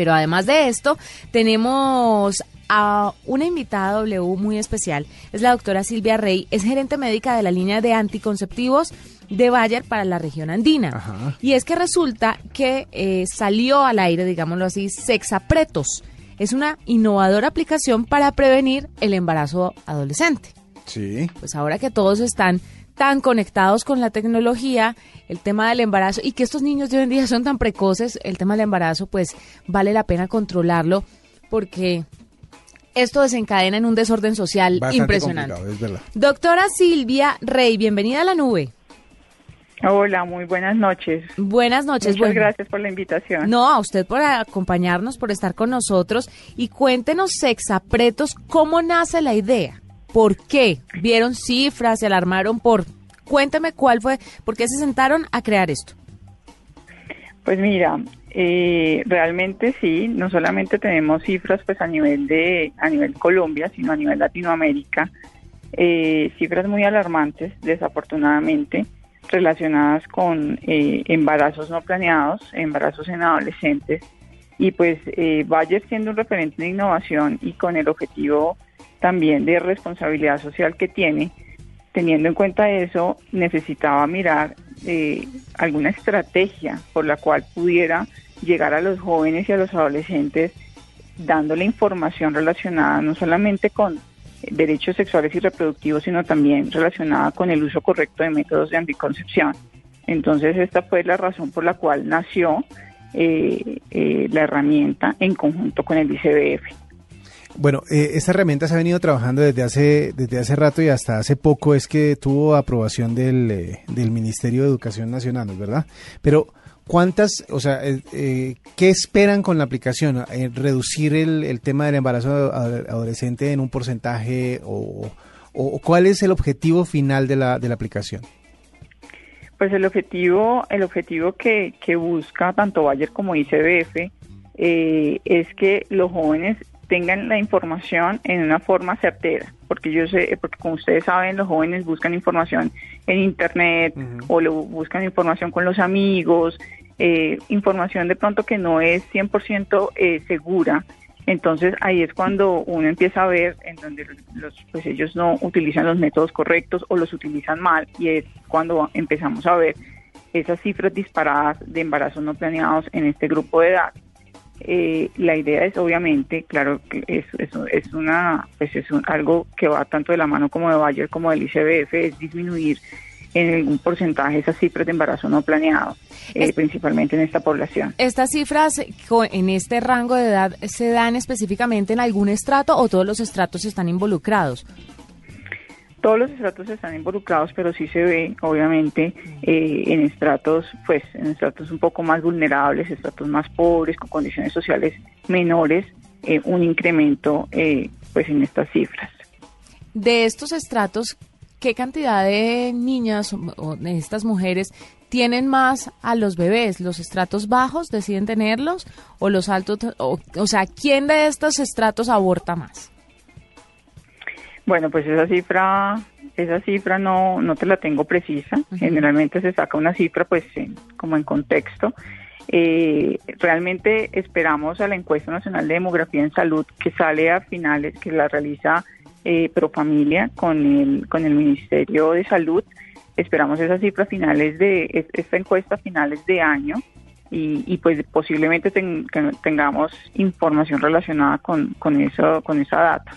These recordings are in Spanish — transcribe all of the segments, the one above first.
Pero además de esto, tenemos a una invitada W muy especial. Es la doctora Silvia Rey. Es gerente médica de la línea de anticonceptivos de Bayer para la región andina. Ajá. Y es que resulta que eh, salió al aire, digámoslo así, Sexapretos. Es una innovadora aplicación para prevenir el embarazo adolescente. Sí. Pues ahora que todos están tan conectados con la tecnología, el tema del embarazo y que estos niños de hoy en día son tan precoces, el tema del embarazo pues vale la pena controlarlo porque esto desencadena en un desorden social Bastante impresionante. complicado, es verdad. Doctora Silvia Rey, bienvenida a la nube. Hola, muy buenas noches. Buenas noches. Muchas Bueno, gracias por la invitación. No, a usted por acompañarnos, por estar con nosotros y cuéntenos, Sexapretos, cómo nace la idea. ¿Por qué? ¿Vieron cifras? ¿Se alarmaron por...? Cuénteme cuál fue, por qué se sentaron a crear esto. Pues mira, eh, realmente sí, no solamente tenemos cifras pues a nivel de a nivel Colombia, sino a nivel Latinoamérica, eh, cifras muy alarmantes, desafortunadamente, relacionadas con eh, embarazos no planeados, embarazos en adolescentes, y pues eh, Bayer siendo un referente de innovación y con el objetivo también de responsabilidad social que tiene, teniendo en cuenta eso, necesitaba mirar eh, alguna estrategia por la cual pudiera llegar a los jóvenes y a los adolescentes dándole información relacionada no solamente con derechos sexuales y reproductivos, sino también relacionada con el uso correcto de métodos de anticoncepción. Entonces, esta fue la razón por la cual nació eh, eh, la herramienta en conjunto con el ICBF. Bueno, eh, esta herramienta se ha venido trabajando desde hace desde hace rato y hasta hace poco es que tuvo aprobación del, eh, del Ministerio de Educación Nacional, ¿no es ¿verdad? Pero ¿cuántas, o sea, eh, eh, qué esperan con la aplicación? Eh, ¿Reducir el, el tema del embarazo ad- adolescente en un porcentaje o- o cuál es el objetivo final de la, de la aplicación? Pues el objetivo, el objetivo que, que busca tanto Bayer como ICBF eh, es que los jóvenes tengan la información en una forma certera, porque yo sé, porque como ustedes saben, los jóvenes buscan información en internet o lo, buscan información con los amigos, eh, información de pronto que no es 100% eh, segura. Entonces ahí es cuando uno empieza a ver en donde los, pues ellos no utilizan los métodos correctos o los utilizan mal y es cuando empezamos a ver esas cifras disparadas de embarazos no planeados en este grupo de edad. Eh, la idea es obviamente, claro, que es, es, es una, pues es un- algo que va tanto de la mano como de Bayer como del ICBF, es disminuir en algún porcentaje esas cifras de embarazo no planeado, eh, Es- principalmente en esta población. ¿Estas cifras en este rango de edad se dan específicamente en algún estrato o todos los estratos están involucrados? Todos los estratos están involucrados, pero sí se ve, obviamente, eh, en estratos, pues, en estratos un poco más vulnerables, estratos más pobres, con condiciones sociales menores, eh, un incremento, eh, pues, en estas cifras. De estos estratos, ¿qué cantidad de niñas o- de estas mujeres tienen más a los bebés? ¿Los estratos bajos deciden tenerlos o los altos? O, o sea, ¿quién de estos estratos aborta más? Bueno, pues esa cifra, esa cifra no, no te la tengo precisa. Generalmente se saca una cifra, pues, en- como en contexto. Eh, realmente esperamos a la encuesta nacional de demografía en salud que sale a finales, que la realiza eh, Profamilia con el con el Ministerio de Salud. Esperamos esa cifra a finales de es- esta encuesta a finales de año y, y pues posiblemente ten- tengamos información relacionada con con eso con esa data.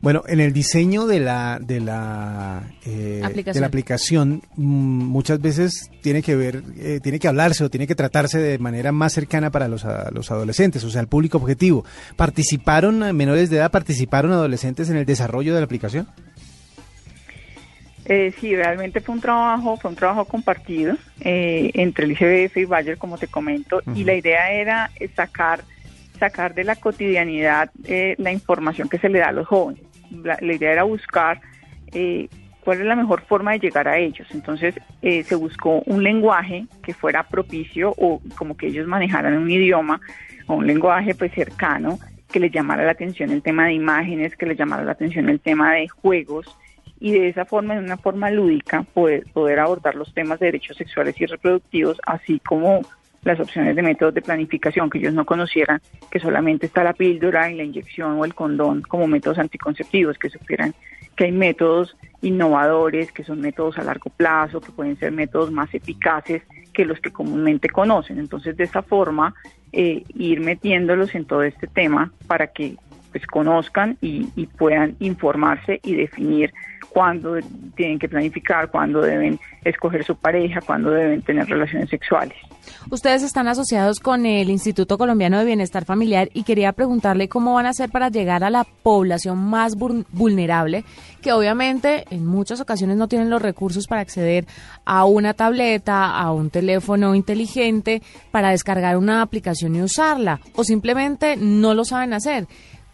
Bueno, en el diseño de la de la eh, Aplicación. de la aplicación mm, muchas veces tiene que ver, eh, tiene que hablarse o tiene que tratarse de manera más cercana para los, a- los adolescentes, o sea, el público objetivo. ¿Participaron eh, menores de edad, participaron adolescentes en el desarrollo de la aplicación? Eh, sí, realmente fue un trabajo, fue un trabajo compartido eh, entre el ICBF y Bayer, como te comento, y la idea era sacar sacar de la cotidianidad eh, la información que se le da a los jóvenes. La, idea era buscar eh, cuál es la mejor forma de llegar a ellos. Entonces eh, se buscó un lenguaje que fuera propicio o como que ellos manejaran un idioma o un lenguaje pues cercano que les llamara la atención el tema de imágenes, que les llamara la atención el tema de juegos y de esa forma, en una forma lúdica, poder, poder abordar los temas de derechos sexuales y reproductivos, así como las opciones de métodos de planificación que ellos no conocieran, que solamente está la píldora y la inyección o el condón como métodos anticonceptivos, que supieran que hay métodos innovadores, que son métodos a largo plazo, que pueden ser métodos más eficaces que los que comúnmente conocen. Entonces, de esa forma, eh, ir metiéndolos en todo este tema para que pues conozcan y, y puedan informarse y definir cuándo tienen que planificar, cuándo deben escoger su pareja, cuándo deben tener relaciones sexuales. Ustedes están asociados con el Instituto Colombiano de Bienestar Familiar y quería preguntarle cómo van a hacer para llegar a la población más vul- vulnerable, que obviamente en muchas ocasiones no tienen los recursos para acceder a una tableta, a un teléfono inteligente, para descargar una aplicación y usarla, o simplemente no lo saben hacer.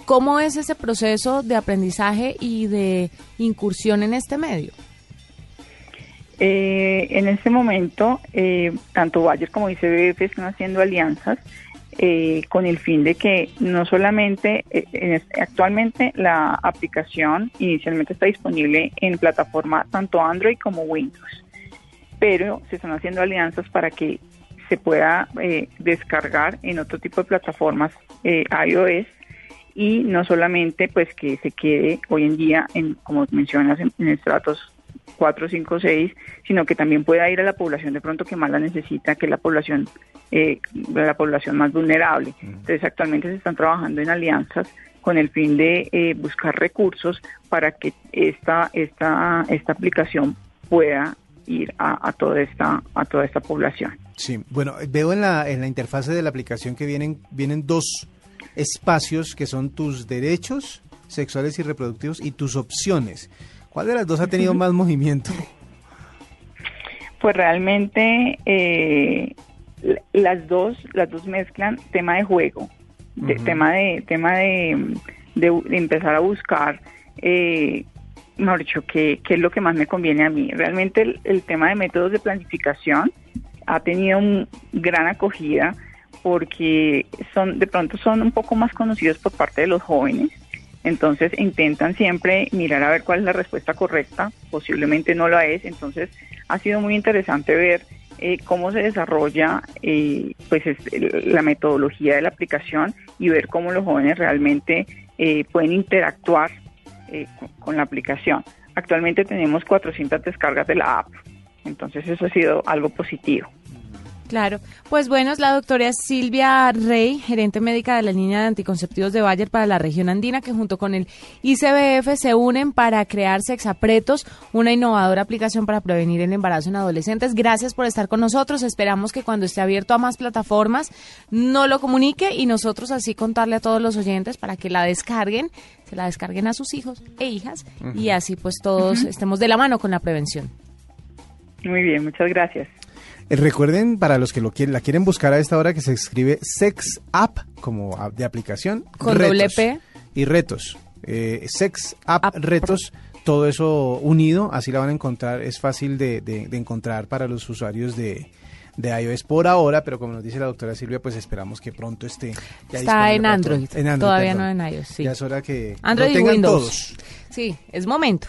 ¿Cómo es ese proceso de aprendizaje y de incursión en este medio? Eh, en este momento, eh, tanto Bayer como ICBF están haciendo alianzas eh, con el fin de que no solamente, eh, actualmente la aplicación inicialmente está disponible en plataforma tanto Android como Windows, pero se están haciendo alianzas para que se pueda eh, descargar en otro tipo de plataformas eh, iOS y no solamente pues que se quede hoy en día en como mencionas en, en estratos 4, 5, 6, sino que también pueda ir a la población de pronto que más la necesita, que es la población eh, la población más vulnerable. Entonces actualmente se están trabajando en alianzas con el fin de eh, buscar recursos para que esta esta esta aplicación pueda ir a, a toda esta a toda esta población. Sí, bueno, veo en la, en la interfase de la aplicación que vienen, vienen dos espacios que son tus derechos sexuales y reproductivos y tus opciones. ¿Cuál de las dos ha tenido más movimiento? Pues realmente eh, las dos las dos mezclan tema de juego, de, tema de tema de, de bu- de empezar a buscar, eh, mejor dicho, qué, qué es lo que más me conviene a mí. Realmente el, el tema de métodos de planificación ha tenido un gran acogida porque son de pronto son un poco más conocidos por parte de los jóvenes. Entonces intentan siempre mirar a ver cuál es la respuesta correcta, posiblemente no la es, entonces ha sido muy interesante ver eh, cómo se desarrolla eh, pues es- el- la metodología de la aplicación y ver cómo los jóvenes realmente eh, pueden interactuar eh, con, con la aplicación. Actualmente tenemos 400 descargas de la app, entonces eso ha sido algo positivo. Claro, pues bueno, es la doctora Silvia Rey, gerente médica de la línea de anticonceptivos de Bayer para la región andina, que junto con el ICBF se unen para crear Sexapretos, una innovadora aplicación para prevenir el embarazo en adolescentes. Gracias por estar con nosotros. Esperamos que cuando esté abierto a más plataformas no lo comunique y nosotros así contarle a todos los oyentes para que la descarguen, se la descarguen a sus hijos e hijas y así pues todos estemos de la mano con la prevención. Muy bien, muchas gracias. Eh, Recuerden, para los que lo quieren, la quieren buscar a esta hora, que se escribe Sex App, como app de aplicación. Con doble P. Y retos. Eh, sex App, App. retos, todo eso unido, así la van a encontrar, es fácil de, de- de encontrar para los usuarios de, de iOS por ahora, pero como nos dice la doctora Silvia, pues esperamos que pronto esté ya Está en Android. En Android, todavía perdón. no en iOS, sí. Ya es hora que Android lo y Windows. todos. Sí, es momento.